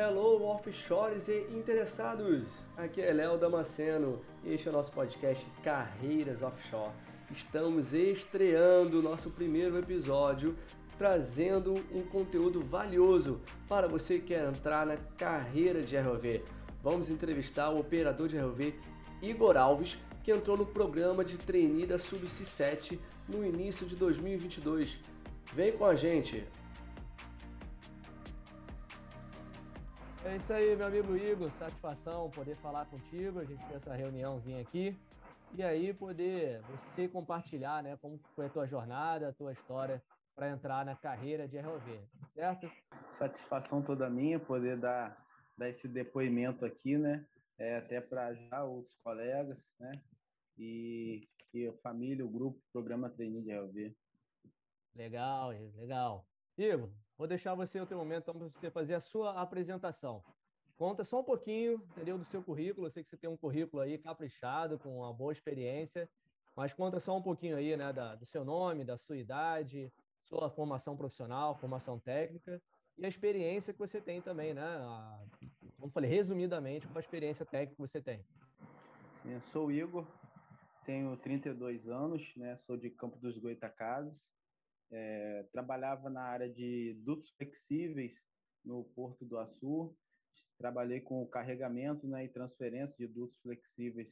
Hello, offshores e interessados! Aqui é Léo Damasceno e este é o nosso podcast Carreiras Offshore. Estamos estreando o nosso primeiro episódio, trazendo um conteúdo valioso para você que quer entrar na carreira de ROV. Vamos entrevistar o operador de ROV Igor Alves, que entrou no programa de trainee da Subsea 7 no início de 2022. Vem com a gente! É isso aí, meu amigo Igor. Satisfação poder falar contigo. A gente fez essa reuniãozinha aqui. E aí poder você compartilhar, né, como foi a tua jornada, a tua história para entrar na carreira de ROV, certo? Satisfação toda minha poder dar, dar esse depoimento aqui, né? É, até para já outros colegas, né? E, e a família, o grupo, o programa Treininho de ROV. Legal, legal. Igor, Vou deixar você outro momento então, para você fazer a sua apresentação. Conta só um pouquinho, entendeu, do seu currículo. Eu sei que você tem um currículo aí caprichado, com uma boa experiência, mas conta só um pouquinho aí, né, da, do seu nome, da sua idade, sua formação profissional, formação técnica e a experiência que você tem também, né? A, como falei, resumidamente, qual a experiência técnica que você tem? Sim, eu sou o Igor, tenho 32 anos, né? Sou de Campo dos Goitacazes, é, trabalhava na área de dutos flexíveis no Porto do Açu. Trabalhei com carregamento né, e transferência de dutos flexíveis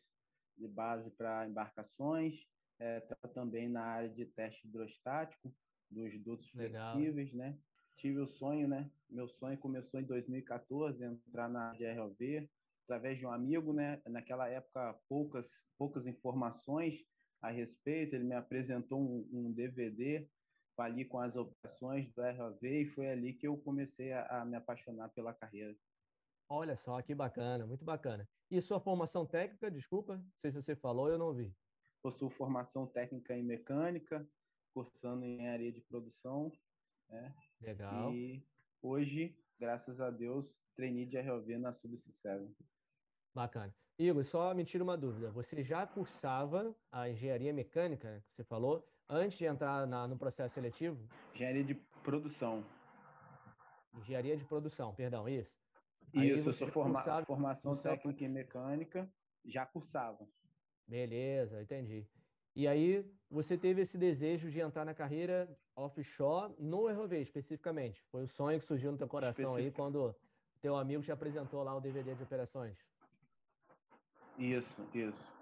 de base para embarcações. É, também na área de teste hidrostático dos dutos Legal. flexíveis, né? Tive o sonho, né? Meu sonho começou em 2014, entrar na área de ROV, através de um amigo, né? Naquela época, poucas, poucas informações a respeito. Ele me apresentou um, um DVD ali com as operações do ROV e foi ali que eu comecei a, a, me apaixonar pela carreira. Olha só, que bacana, muito bacana. E sua formação técnica, desculpa, não sei se você falou, eu não vi. Possuo formação técnica em mecânica, cursando em engenharia de produção. Né? Legal. E hoje, graças a Deus, treinei de ROV na Subsea Bacana. Igor, só me tira uma dúvida. Você já cursava a engenharia mecânica, que você falou, antes de entrar na, no processo seletivo? Engenharia de produção. Engenharia de produção, perdão, isso. Isso, eu sou forma, formação técnica e mecânica, já cursava. Beleza, entendi. E aí você teve esse desejo de entrar na carreira offshore no ROV especificamente. Foi o sonho que surgiu no teu coração aí quando teu amigo te apresentou lá o DVD de operações. Isso, isso.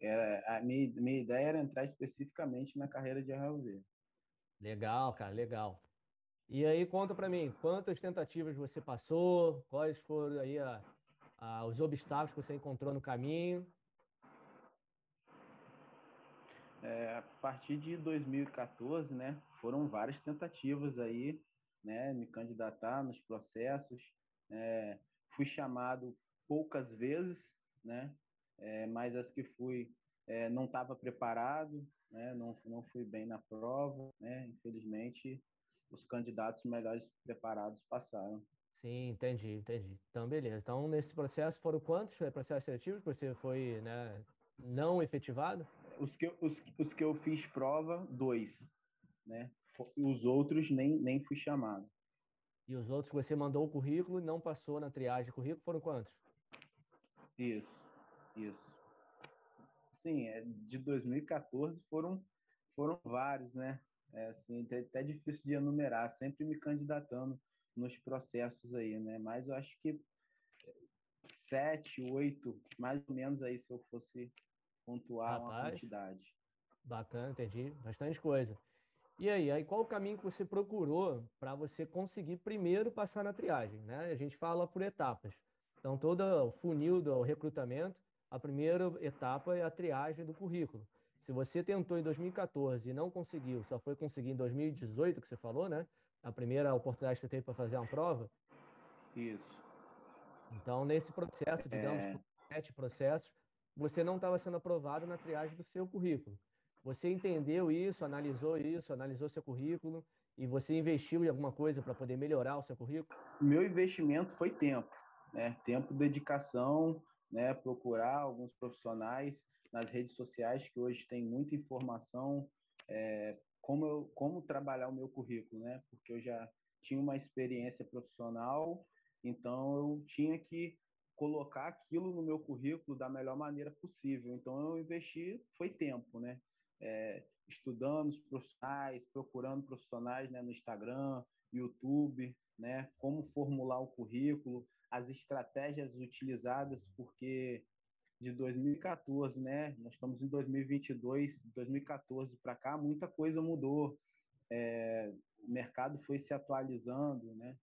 Era, a minha, minha ideia era entrar especificamente na carreira de RLV. Legal, cara, legal. E aí, conta para mim, quantas tentativas você passou, quais foram aí a, a, os obstáculos que você encontrou no caminho? É, a partir de 2014, né, foram várias tentativas aí, né, me candidatar nos processos. É, fui chamado poucas vezes, né, é, mas as que fui é, não estava preparado, né, não, não fui bem na prova, né, infelizmente os candidatos melhores preparados passaram. Sim, entendi, entendi. Então, beleza. Então, nesse processo foram quantos processos seletivos que você foi né, não efetivado? Os que, os, os que eu fiz prova, dois. Né? Os outros nem, nem fui chamado. E os outros que você mandou o currículo e não passou na triagem de currículo foram quantos? Isso. Isso. Sim, é, de 2014 foram, foram vários, né? É, assim, até difícil de enumerar, sempre me candidatando nos processos aí, né? Mas eu acho que sete, oito, mais ou menos aí, se eu fosse pontuar Rapaz, uma quantidade. Bacana, entendi. Bastante coisa. E aí, aí qual o caminho que você procurou para você conseguir primeiro passar na triagem? Né? A gente fala por etapas. Então, todo o funil do recrutamento a primeira etapa é a triagem do currículo. Se você tentou em 2014 e não conseguiu, só foi conseguir em 2018, que você falou, né? A primeira oportunidade que você teve para fazer uma prova. Isso. Então, nesse processo, digamos, é... sete processos, você não estava sendo aprovado na triagem do seu currículo. Você entendeu isso, analisou isso, analisou seu currículo e você investiu em alguma coisa para poder melhorar o seu currículo? Meu investimento foi tempo, né? Tempo, dedicação, né, procurar alguns profissionais nas redes sociais que hoje tem muita informação é, como eu, como trabalhar o meu currículo, né? Porque eu já tinha uma experiência profissional, então eu tinha que colocar aquilo no meu currículo da melhor maneira possível. Então eu investi foi tempo, né? É, estudando os profissionais, procurando profissionais né, no Instagram, YouTube, né? Como formular o currículo, as estratégias utilizadas, porque de 2014, né? Nós estamos em 2022, 2014 para cá, muita coisa mudou. É, o mercado foi se atualizando, né?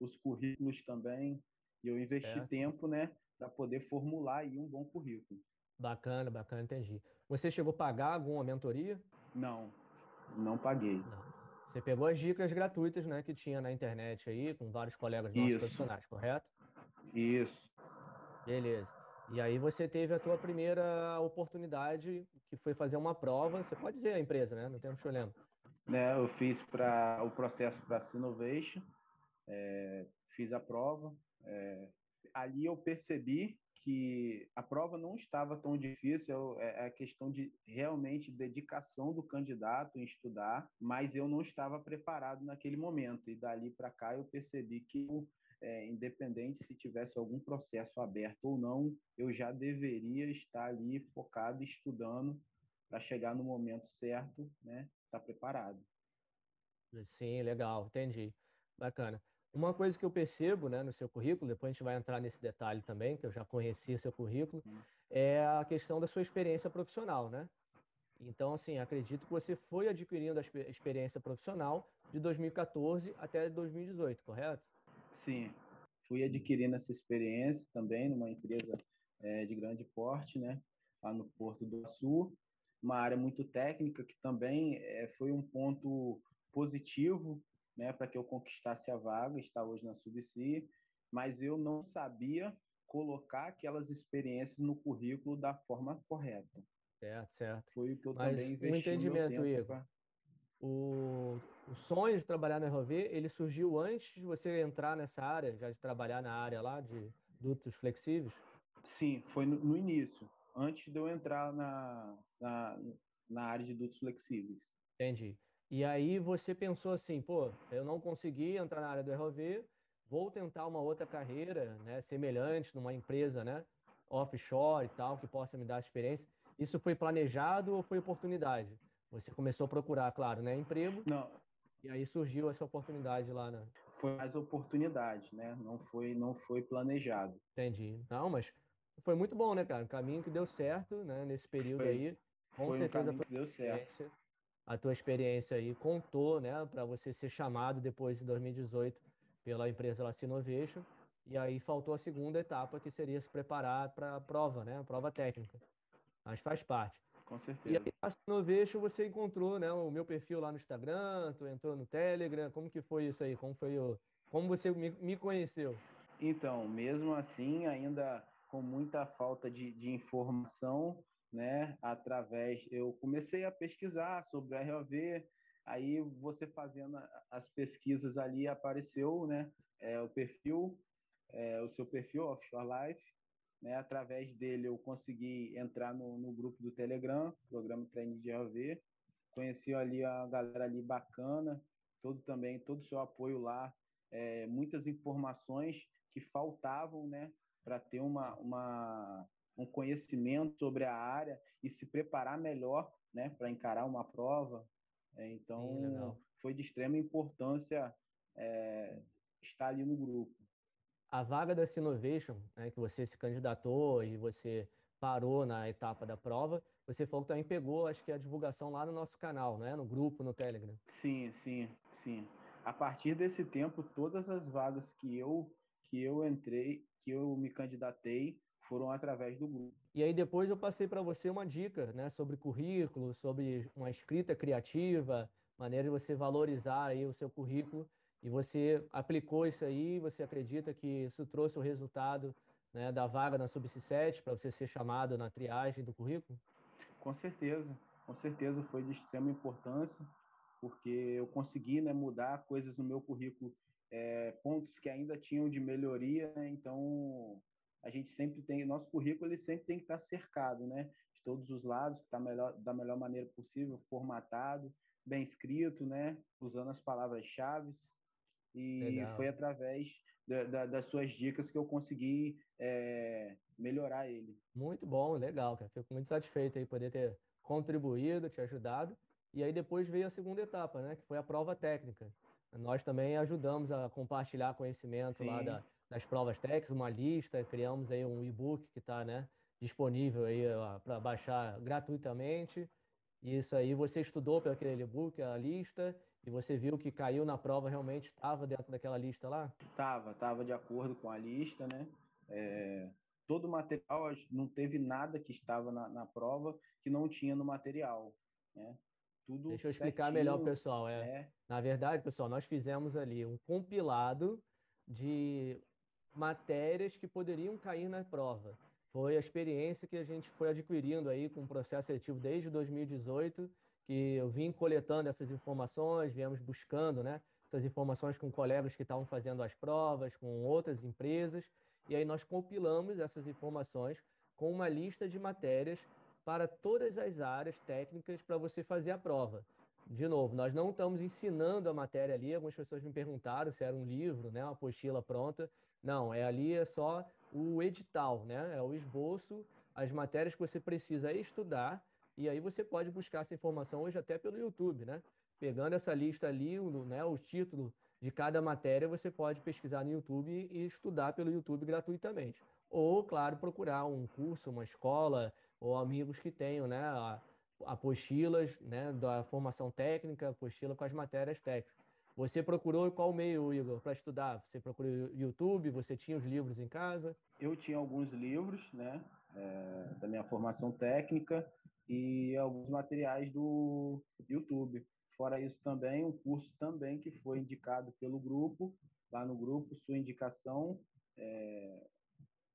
Os currículos também. E eu investi tempo, né, para poder formular aí um bom currículo. Bacana, bacana, entendi. Você chegou a pagar alguma mentoria? Não, não paguei. Não. Você pegou as dicas gratuitas, né, que tinha na internet aí, com vários colegas nossos Isso. profissionais, correto? Isso. Beleza. E aí você teve a tua primeira oportunidade, que foi fazer uma prova. Você pode dizer a empresa, né? Não tem problema. Né, eu fiz para o processo para a Sinovation, é, fiz a prova, é, ali eu percebi que a prova não estava tão difícil, é, é a questão de realmente dedicação do candidato em estudar, mas eu não estava preparado naquele momento. E dali para cá eu percebi que, é, independente se tivesse algum processo aberto ou não, eu já deveria estar ali focado, estudando, para chegar no momento certo, né? Estar tá preparado. Sim, legal, entendi. Bacana. Uma coisa que eu percebo né, no seu currículo, depois a gente vai entrar nesse detalhe também, que eu já conheci seu currículo, uhum. é a questão da sua experiência profissional, né? Então, assim, acredito que você foi adquirindo a experiência profissional de 2014 até 2018, correto? Sim, fui adquirindo essa experiência também numa empresa é, de grande porte, né? Lá no Porto do Açu, uma área muito técnica que também é, foi um ponto positivo né, para que eu conquistasse a vaga, está hoje na Subsi, mas eu não sabia colocar aquelas experiências no currículo da forma correta. Certo, certo. Foi o que eu mas também investi o entendimento, Igor, pra... o, o sonho de trabalhar na ROV, ele surgiu antes de você entrar nessa área, já de trabalhar na área lá de dutos flexíveis? Sim, foi no, no início, antes de eu entrar na, na, na área de dutos flexíveis. Entendi. E aí você pensou assim, pô, eu não consegui entrar na área do ROV, vou tentar uma outra carreira, né, semelhante numa empresa, né, offshore e tal, que possa me dar experiência. Isso foi planejado ou foi oportunidade? Você começou a procurar, claro, né, emprego. Não. E aí surgiu essa oportunidade lá na. Foi mais oportunidade, né? Não foi, não foi planejado. Entendi. Não, mas foi muito bom, né, cara? Caminho que deu certo, né, nesse período foi, aí. Com foi certeza um foi deu certo a tua experiência aí contou, né, para você ser chamado depois de 2018 pela empresa La Sinovation, e aí faltou a segunda etapa, que seria se preparar para a prova, né, a prova técnica. Mas faz parte. Com certeza. E aí, a Sinovation, você encontrou, né, o meu perfil lá no Instagram, tu entrou no Telegram, como que foi isso aí? Como foi o... Como você me, me conheceu? Então, mesmo assim, ainda com muita falta de, de informação, né? Através, eu comecei a pesquisar sobre a ROV, aí você fazendo as pesquisas ali apareceu, né? É, o perfil, é, o seu perfil Offshore Life, né? Através dele eu consegui entrar no, no grupo do Telegram, programa Treino de ROV, conheci ali a galera ali bacana, todo também todo o seu apoio lá, é, muitas informações que faltavam, né? Para ter uma, uma um conhecimento sobre a área e se preparar melhor né, para encarar uma prova. É, então, foi de extrema importância é, estar ali no grupo. A vaga da Sinovation, né, que você se candidatou e você parou na etapa da prova, você falou que também pegou, acho que a divulgação lá no nosso canal, né, no grupo, no Telegram. Sim, sim, sim. A partir desse tempo, todas as vagas que eu que eu entrei, que eu me candidatei, foram através do grupo. E aí depois eu passei para você uma dica, né, sobre currículo, sobre uma escrita criativa, maneira de você valorizar aí o seu currículo. E você aplicou isso aí, você acredita que isso trouxe o resultado né, da vaga na Subc7 para você ser chamado na triagem do currículo? Com certeza, com certeza foi de extrema importância, porque eu consegui né, mudar coisas no meu currículo, é, pontos que ainda tinham de melhoria, né, então a gente sempre tem, nosso currículo ele sempre tem que estar cercado, né? De todos os lados, que está melhor, da melhor maneira possível, formatado, bem escrito, né? Usando as palavras-chave. e Legal. foi através da, da, das suas dicas que eu consegui é, melhorar ele. Muito bom, legal, cara. Fico muito satisfeito aí poder ter contribuído, te ajudado. E aí depois veio a segunda etapa, né? Que foi a prova técnica. Nós também ajudamos a compartilhar conhecimento Sim. lá da, das provas técnicas, uma lista, criamos aí um e-book que está né, disponível aí para baixar gratuitamente. E isso aí você estudou pelo aquele e-book, a lista, e você viu que caiu na prova realmente estava dentro daquela lista lá? Estava, estava de acordo com a lista, né? É, todo o material, não teve nada que estava na, na prova que não tinha no material, né? Tudo Deixa eu explicar certinho, melhor, pessoal. É, é, Na verdade, pessoal, nós fizemos ali um compilado de matérias que poderiam cair na prova. Foi a experiência que a gente foi adquirindo aí com o processo seletivo desde 2018 que eu vim coletando essas informações, viemos buscando né, essas informações com colegas que estavam fazendo as provas, com outras empresas, e aí nós compilamos essas informações com uma lista de matérias para todas as áreas técnicas para você fazer a prova. De novo, nós não estamos ensinando a matéria ali. Algumas pessoas me perguntaram se era um livro, né, uma apostila pronta. Não, é ali é só o edital, né? É o esboço, as matérias que você precisa estudar e aí você pode buscar essa informação hoje até pelo YouTube, né? Pegando essa lista ali, o, né, o título de cada matéria, você pode pesquisar no YouTube e estudar pelo YouTube gratuitamente. Ou, claro, procurar um curso, uma escola, ou amigos que tenham né, apostilas né, da formação técnica, apostila com as matérias técnicas. Você procurou qual meio, Igor, para estudar? Você procurou YouTube? Você tinha os livros em casa? Eu tinha alguns livros, né, é, da minha formação técnica e alguns materiais do YouTube. Fora isso também, um curso também que foi indicado pelo grupo, lá no grupo, sua indicação, é,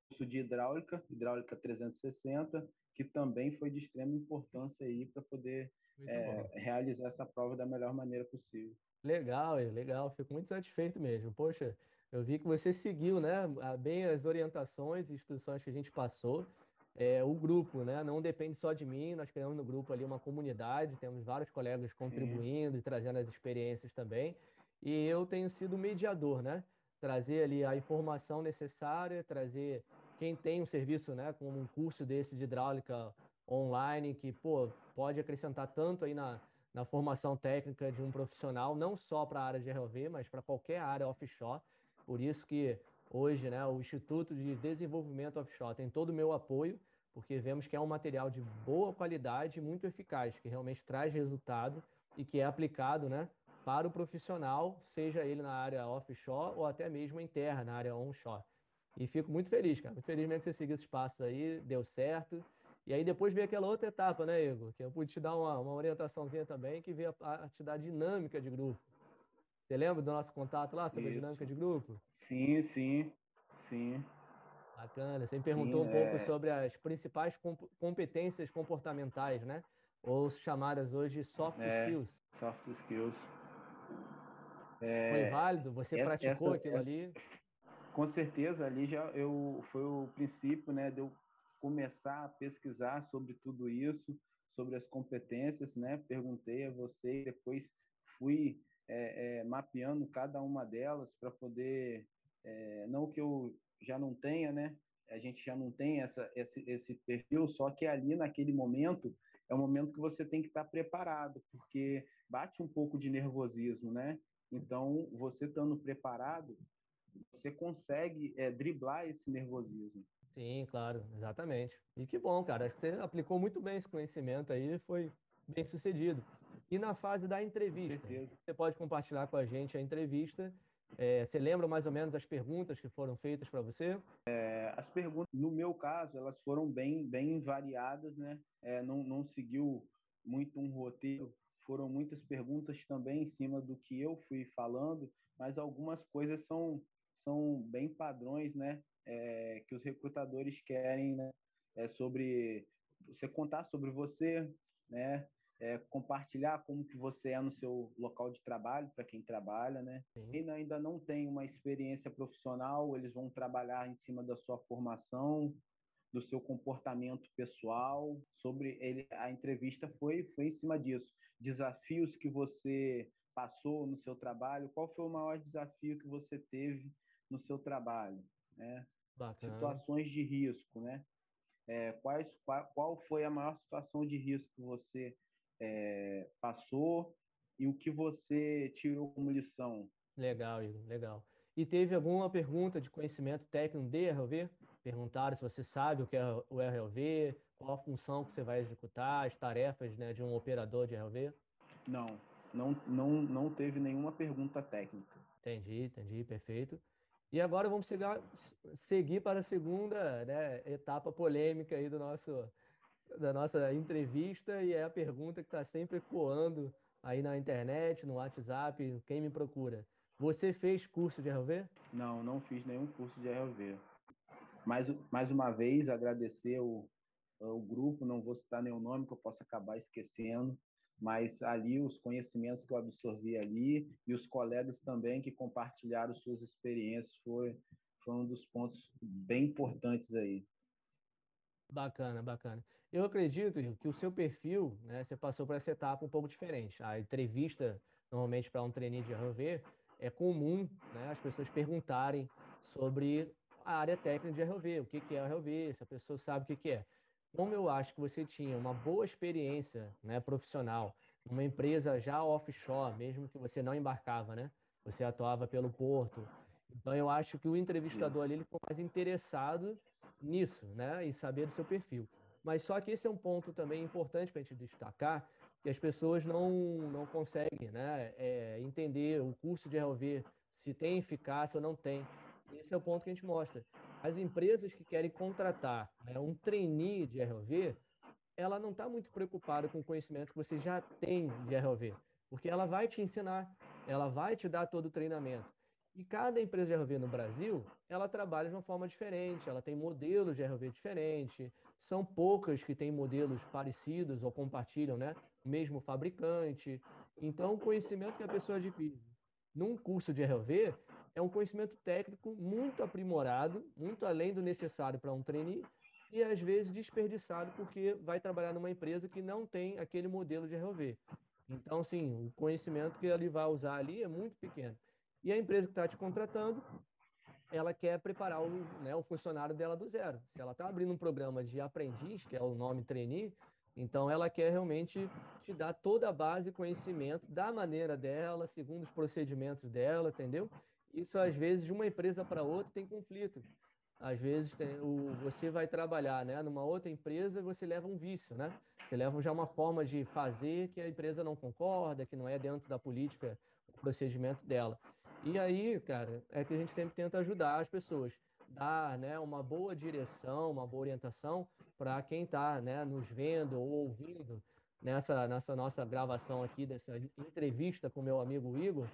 curso de hidráulica, hidráulica 360, que também foi de extrema importância aí para poder é, realizar essa prova da melhor maneira possível. Legal, legal, fico muito satisfeito mesmo. Poxa, eu vi que você seguiu, né, bem as orientações e instruções que a gente passou é, o grupo, né? Não depende só de mim, nós criamos no grupo ali uma comunidade, temos vários colegas contribuindo Sim. e trazendo as experiências também. E eu tenho sido mediador, né? Trazer ali a informação necessária, trazer quem tem um serviço, né, como um curso desse de hidráulica online, que, pô, pode acrescentar tanto aí na, na formação técnica de um profissional, não só para a área de ROV, mas para qualquer área offshore. Por isso que Hoje, né, o Instituto de Desenvolvimento Offshore tem todo o meu apoio, porque vemos que é um material de boa qualidade, muito eficaz, que realmente traz resultado e que é aplicado né, para o profissional, seja ele na área offshore ou até mesmo em terra, na área onshore. E fico muito feliz, cara. Muito feliz mesmo que você seguiu esses passos aí, deu certo. E aí depois veio aquela outra etapa, né, Igor? Que eu pude te dar uma, uma orientaçãozinha também, que veio a, a te dar dinâmica de grupo. Você lembra do nosso contato lá sobre Isso. a dinâmica de grupo? Sim, sim, sim. Bacana. Você me perguntou sim, um pouco é... sobre as principais comp competências comportamentais, né? Ou chamadas hoje soft é, skills. Soft skills. É, foi válido? Você essa, praticou essa, aquilo é ali? Com certeza, ali já eu foi o princípio, né, de eu começar a pesquisar sobre tudo isso, sobre as competências, né? Perguntei a você, depois fui é, é, mapeando cada uma delas para poder, é, não que eu já não tenha, né? A gente já não tem essa, esse, esse perfil, só que ali naquele momento é um momento que você tem que estar preparado, porque bate um pouco de nervosismo, né? Então, você estando preparado, você consegue é, driblar esse nervosismo. Sim, claro, exatamente. E que bom, cara. Acho que você aplicou muito bem esse conhecimento aí, foi bem sucedido. E na fase da entrevista, você pode compartilhar com a gente a entrevista. É, você lembra mais ou menos as perguntas que foram feitas para você? É, as perguntas, no meu caso, elas foram bem, bem variadas, né? É, não, não seguiu muito um roteiro. Foram muitas perguntas também em cima do que eu fui falando, mas algumas coisas são, são bem padrões, né? É, que os recrutadores querem, né? É sobre você contar sobre você, né? é, compartilhar como que você é no seu local de trabalho, para quem trabalha, né? Quem ainda não tem uma experiência profissional, eles vão trabalhar em cima da sua formação, do seu comportamento pessoal, sobre ele, a entrevista foi, foi em cima disso. Desafios que você passou no seu trabalho? Qual foi o maior desafio que você teve no seu trabalho? Né? Situações de risco, né? É, quais, qual, qual, foi a maior situação de risco que você é, passou e o que você tirou como lição? Legal, Igor, legal. E teve alguma pergunta de conhecimento técnico de RLV? Perguntaram se você sabe o que é o RLV, qual a função que você vai executar, as tarefas né, de um operador de RLV? Não, não, não, não teve nenhuma pergunta técnica. Entendi, entendi, perfeito. E agora vamos chegar, seguir para a segunda né, etapa polêmica aí do nosso, da nossa entrevista, e é a pergunta que está sempre ecoando aí na internet, no WhatsApp, quem me procura. Você fez curso de RLV? Não, não fiz nenhum curso de RLV. Mais, mais uma vez, agradecer o, o grupo, não vou citar nenhum nome que eu possa acabar esquecendo, mas ali os conhecimentos que eu absorvi ali e os colegas também que compartilharam suas experiências foi, foi um dos pontos bem importantes aí. Bacana, bacana. Eu acredito que o seu perfil, né, você passou por essa etapa um pouco diferente. A entrevista, normalmente para um trainee de RV, é comum né, as pessoas perguntarem sobre a área técnica de RV, o que, que é RV, se a pessoa sabe o que, que é. Como eu acho que você tinha uma boa experiência né, profissional, uma empresa já offshore, mesmo que você não embarcava, né? Você atuava pelo porto. Então eu acho que o entrevistador ali ele ficou mais interessado nisso, né? E saber do seu perfil. Mas só que esse é um ponto também importante para a gente destacar, que as pessoas não, não conseguem né, é, entender o curso de RLV, se tem eficácia ou não tem. Esse é o ponto que a gente mostra. As empresas que querem contratar né, um trainee de RLV, ela não está muito preocupada com o conhecimento que você já tem de RLV, porque ela vai te ensinar, ela vai te dar todo o treinamento. E cada empresa de RLV no Brasil, ela trabalha de uma forma diferente, ela tem modelos de RLV diferentes, são poucas que têm modelos parecidos ou compartilham, né? Mesmo fabricante. Então, o conhecimento que a pessoa adquire num curso de RLV é um conhecimento técnico muito aprimorado, muito além do necessário para um trainee, e às vezes desperdiçado porque vai trabalhar numa empresa que não tem aquele modelo de RLV. Então, sim, o conhecimento que ele vai usar ali é muito pequeno. E a empresa que está te contratando ela quer preparar o, né, o funcionário dela do zero. Se ela está abrindo um programa de aprendiz, que é o nome trainee, então ela quer realmente te dar toda a base, conhecimento da maneira dela, segundo os procedimentos dela, entendeu? Isso às vezes de uma empresa para outra tem conflito. Às vezes tem, o, você vai trabalhar né, numa outra empresa, você leva um vício, né? Você leva já uma forma de fazer que a empresa não concorda, que não é dentro da política, o procedimento dela. E aí, cara, é que a gente sempre tenta ajudar as pessoas, dar né, uma boa direção, uma boa orientação para quem está né, nos vendo ou ouvindo nessa, nessa nossa gravação aqui, dessa entrevista com meu amigo Igor,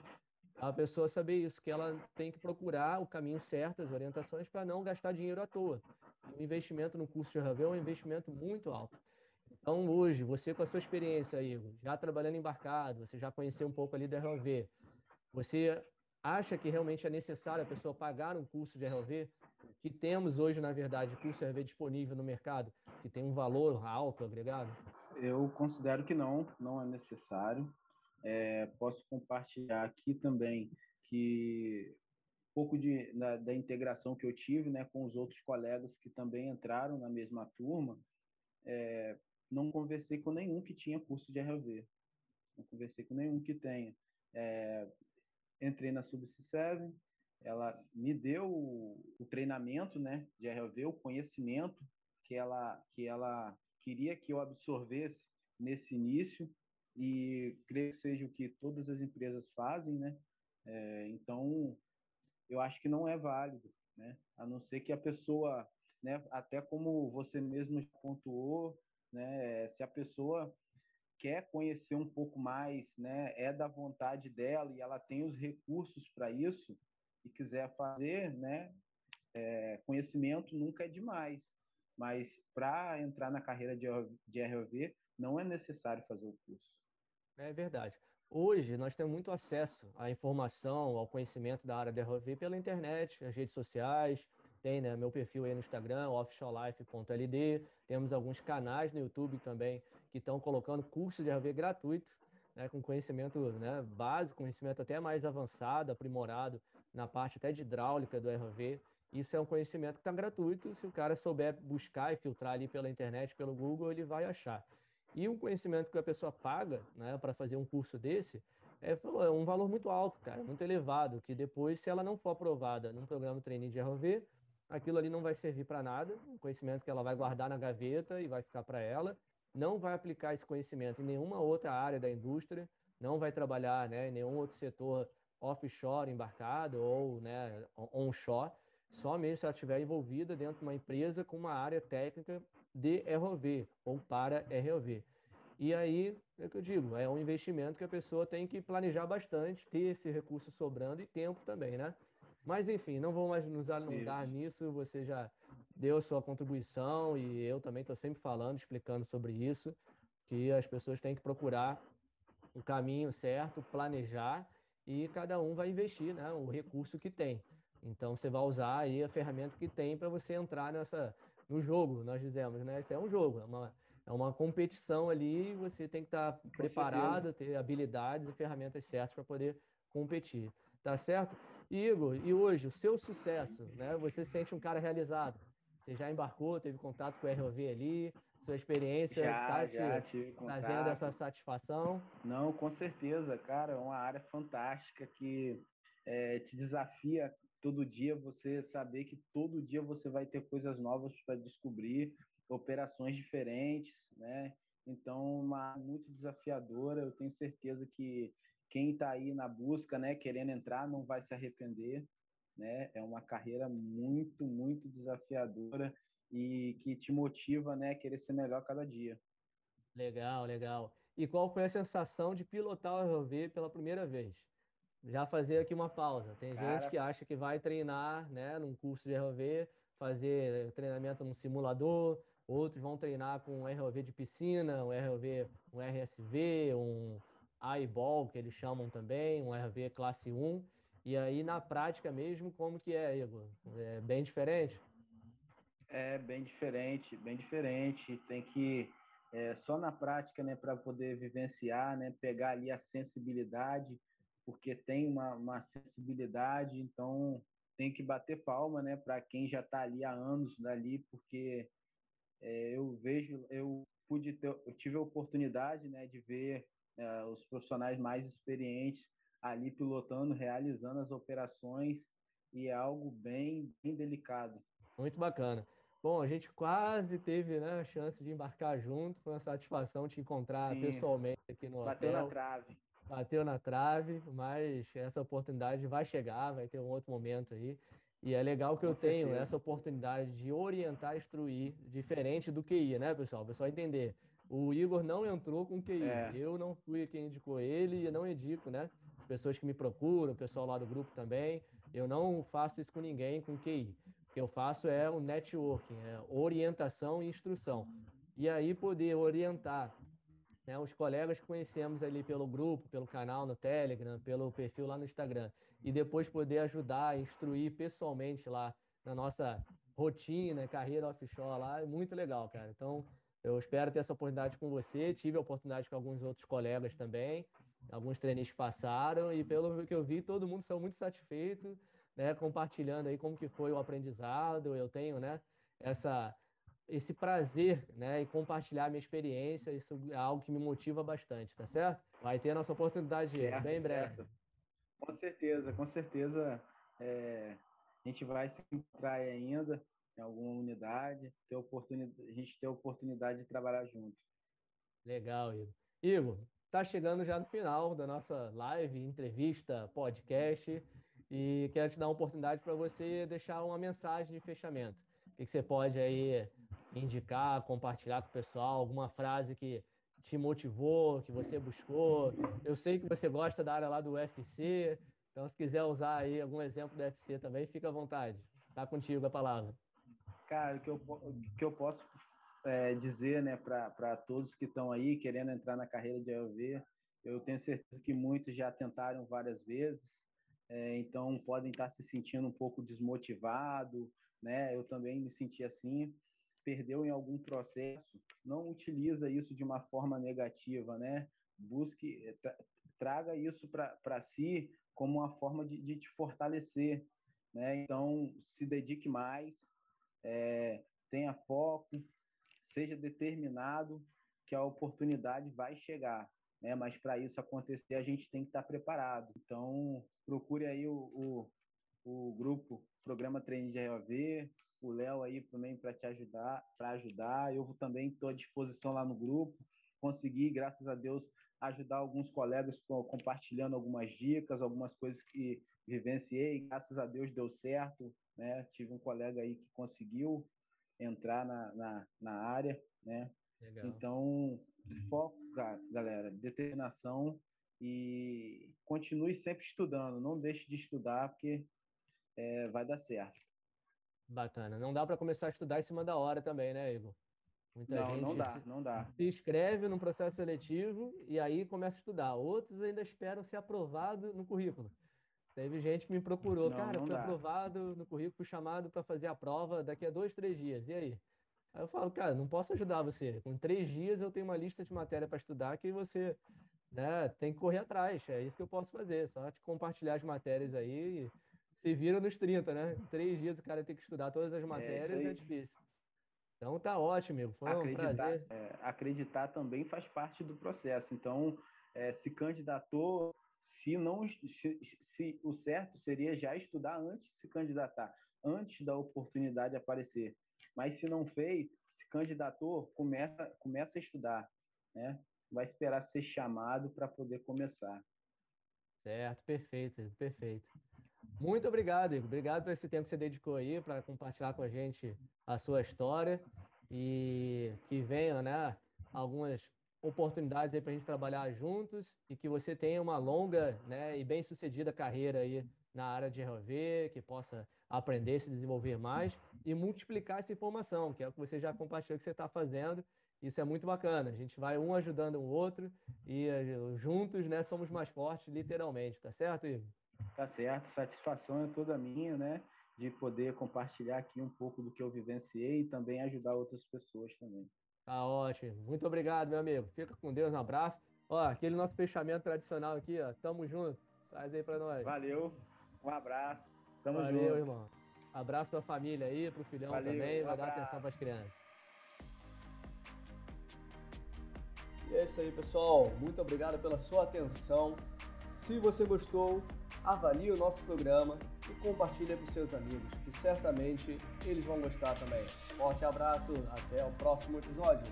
a pessoa saber isso, que ela tem que procurar o caminho certo, as orientações, para não gastar dinheiro à toa. O investimento no curso de RV é um investimento muito alto. Então, hoje, você com a sua experiência, Igor, já trabalhando embarcado, você já conheceu um pouco ali da RV, você acha que realmente é necessário a pessoa pagar um curso de RLV, que temos hoje, na verdade, curso de RLV disponível no mercado, que tem um valor alto agregado? Eu considero que não, não é necessário. É, posso compartilhar aqui também que um pouco de, da, da, integração que eu tive né, com os outros colegas que também entraram na mesma turma, é, não conversei com nenhum que tinha curso de RLV. Não conversei com nenhum que tenha. É, entrei na Subc7, ela me deu o, o, treinamento né, de RLV, o conhecimento que ela, que ela queria que eu absorvesse nesse início, e creio que seja o que todas as empresas fazem, né? É, então, eu acho que não é válido, né? A não ser que a pessoa, né, até como você mesmo pontuou, né, se a pessoa quer conhecer um pouco mais, né, é da vontade dela e ela tem os recursos para isso e quiser fazer, né, é, conhecimento nunca é demais. Mas para entrar na carreira de, de ROV, não é necessário fazer o curso. É verdade. Hoje nós temos muito acesso à informação, ao conhecimento da área de ROV pela internet, as redes sociais, tem né, meu perfil aí no Instagram, offshorelife.ld, temos alguns canais no YouTube também que estão colocando curso de RV gratuito. né, com conhecimento né, básico, conhecimento até mais avançado, aprimorado na parte até de hidráulica do ROV. Isso é um conhecimento que está gratuito. Se o cara souber buscar e filtrar ali pela internet, pelo Google, ele vai achar. E um conhecimento que a pessoa paga né, para fazer um curso desse é, é, um valor muito alto, cara, muito elevado, que depois, se ela não for aprovada num programa de treininho de ROV, aquilo ali não vai servir para nada, um conhecimento que ela vai guardar na gaveta e vai ficar para ela, não vai aplicar esse conhecimento em nenhuma outra área da indústria, não vai trabalhar né, em nenhum outro setor offshore embarcado ou né, onshore, só mesmo se ela estiver envolvida dentro de uma empresa com uma área técnica de ROV ou para ROV. E aí, é o que eu digo, é um investimento que a pessoa tem que planejar bastante, ter esse recurso sobrando e tempo também, né? Mas enfim, não vou mais nos alongar Isso. nisso, você já deu sua contribuição e eu também estou sempre falando, explicando sobre isso, que as pessoas têm que procurar o caminho certo, planejar e cada um vai investir né, o recurso que tem. Então você vai usar aí a ferramenta que tem para você entrar nessa no jogo, nós dizemos, né? Isso é um jogo, é uma, é uma competição ali, você tem que estar tá preparado, ter habilidades e ferramentas certas para poder competir. Tá certo? Igor, e hoje, o seu sucesso, né? Você se sente um cara realizado? Você já embarcou, teve contato com o ROV ali, sua experiência está te trazendo essa satisfação? Não, com certeza, cara, é uma área fantástica que é, te desafia todo dia, você saber que todo dia você vai ter coisas novas para descobrir, operações diferentes, né? Então, uma muito desafiadora. Eu tenho certeza que quem está aí na busca, né, querendo entrar, não vai se arrepender, né? É uma carreira muito, muito desafiadora e que te motiva, né, a querer ser melhor cada dia. Legal, legal. E qual foi a sensação de pilotar o ROV pela primeira vez? Já fazer aqui uma pausa. Tem Cara... gente que acha que vai treinar, né, num curso de ROV, fazer treinamento num simulador, outros vão treinar com um ROV de piscina, um ROV, um RSV, um eyeball, que eles chamam também, um RV classe 1. E aí, na prática mesmo, como que é, Igor? É bem diferente? É bem diferente, bem diferente. Tem que, é, só na prática, né, para poder vivenciar, né, pegar ali a sensibilidade, porque tem uma, uma sensibilidade, então tem que bater palma, né, para quem já está ali há anos dali, porque é, eu vejo, eu pude ter, eu tive a oportunidade, né, de ver é, os profissionais mais experientes ali pilotando, realizando as operações e é algo bem, bem delicado. Muito bacana. Bom, a gente quase teve né, a chance de embarcar junto, foi uma satisfação te encontrar Sim, pessoalmente aqui no bateu hotel. Bateu na trave. Bateu na trave, mas essa oportunidade vai chegar, vai ter um outro momento aí. E é legal que Com eu certeza. tenho essa oportunidade de orientar, instruir, diferente do QI, né, pessoal? O pessoal entender. O Igor não entrou com QI. É. Eu não fui quem indicou ele e não indico, né? As pessoas que me procuram, o pessoal lá do grupo também. Eu não faço isso com ninguém com QI. O que eu faço é o networking, é orientação e instrução. E aí poder orientar né, os colegas que conhecemos ali pelo grupo, pelo canal no Telegram, pelo perfil lá no Instagram. E depois poder ajudar, instruir pessoalmente lá na nossa rotina, carreira offshore lá, é muito legal, cara. Então, eu espero ter essa oportunidade com você. Tive a oportunidade com alguns outros colegas também, alguns treinistas passaram e pelo que eu vi, todo mundo saiu muito satisfeito, né, compartilhando aí como que foi o aprendizado. Eu tenho, né, essa esse prazer, né, em compartilhar minha experiência, isso é algo que me motiva bastante, tá certo? Vai ter a nossa oportunidade certo, bem breve. Com certeza, com certeza. É, a gente vai se encontrar ainda em alguma unidade, ter oportunidade, a gente ter a oportunidade de trabalhar junto. Legal, Igor. Igor, tá chegando já no final da nossa live, entrevista, podcast, e quero te dar uma oportunidade para você deixar uma mensagem de fechamento. O que, que você pode aí indicar, compartilhar com o pessoal, alguma frase que te motivou, que você buscou. Eu sei que você gosta da área lá do UFC, então se quiser usar aí algum exemplo do UFC também, fica à vontade. Tá contigo a palavra. Cara, o que eu, que eu posso é, dizer né, para todos que estão aí querendo entrar na carreira de AOV, eu tenho certeza que muitos já tentaram várias vezes, é, então podem estar se sentindo um pouco desmotivado, né? Eu também me senti assim. Perdeu em algum processo, não utiliza isso de uma forma negativa, né? busque, eh, tra traga isso para si como uma forma de, de te fortalecer, né? Então, se dedique mais, é, tenha foco, seja determinado, que a oportunidade vai chegar, né? Mas para isso acontecer, a gente tem que estar tá preparado. Então, procure aí o, o, o grupo Programa Treino de ROV, o Léo aí também para te ajudar, para ajudar. Eu também estou à disposição lá no grupo. Consegui, graças a Deus, ajudar alguns colegas compartilhando algumas dicas, algumas coisas que vivenciei. Graças a Deus deu certo, né? Tive um colega aí que conseguiu entrar na, na, na área, né? Legal. Então, foco, galera, determinação e continue sempre estudando. Não deixe de estudar, porque é, vai dar certo. Bacana. Não dá para começar a estudar em cima da hora também, né, Igor? Muita não, gente não dá, se, não dá. Se inscreve num processo seletivo e aí começa a estudar. Outros ainda esperam ser aprovado no currículo. Teve gente que me procurou, não, cara, não fui dá. aprovado no currículo, chamado para fazer a prova daqui a dois, três dias. E aí? Aí eu falo, cara, não posso ajudar você. Com três dias eu tenho uma lista de matéria para estudar que você né, tem que correr atrás. É isso que eu posso fazer. Só te compartilhar as matérias aí e se vira nos 30, né? Três dias o cara tem que estudar todas as é, matérias, é, é difícil. Então tá ótimo, amigo. Foi acreditar, um prazer. É, acreditar também faz parte do processo. Então, é, se candidatou, se não se, se, o certo seria já estudar antes de se candidatar, antes da oportunidade aparecer. Mas se não fez, se candidatou, começa, começa a estudar, né? Vai esperar ser chamado para poder começar. Certo, perfeito, perfeito. Muito obrigado, Igor. Obrigado por esse tempo que você dedicou aí para compartilhar com a gente a sua história e que venham, né, algumas oportunidades aí para a gente trabalhar juntos e que você tenha uma longa, né, e bem sucedida carreira aí na área de ROV, que possa aprender, se desenvolver mais e multiplicar essa informação, que é o que você já compartilhou que você está fazendo. Isso é muito bacana. A gente vai um ajudando o outro e eh, juntos, né, somos mais fortes, literalmente. Tá certo, Igor? Tá certo, satisfação é toda minha, né? De poder compartilhar aqui um pouco do que eu vivenciei e também ajudar outras pessoas também. Tá ótimo. Muito obrigado, meu amigo. Fica com Deus, um abraço. Ó, aquele nosso fechamento tradicional aqui, ó. Tamo junto. Traz aí pra nós. Valeu. Um abraço. Tamo Valeu, junto. irmão. Abraço pra família aí, pro filhão Valeu, também. Um Vai abraço. dar atenção pras crianças. E é isso aí, pessoal. Muito obrigado pela sua atenção. Se você gostou, avalie o nosso programa e compartilhe com seus amigos, que certamente eles vão gostar também. Forte abraço, até o próximo episódio.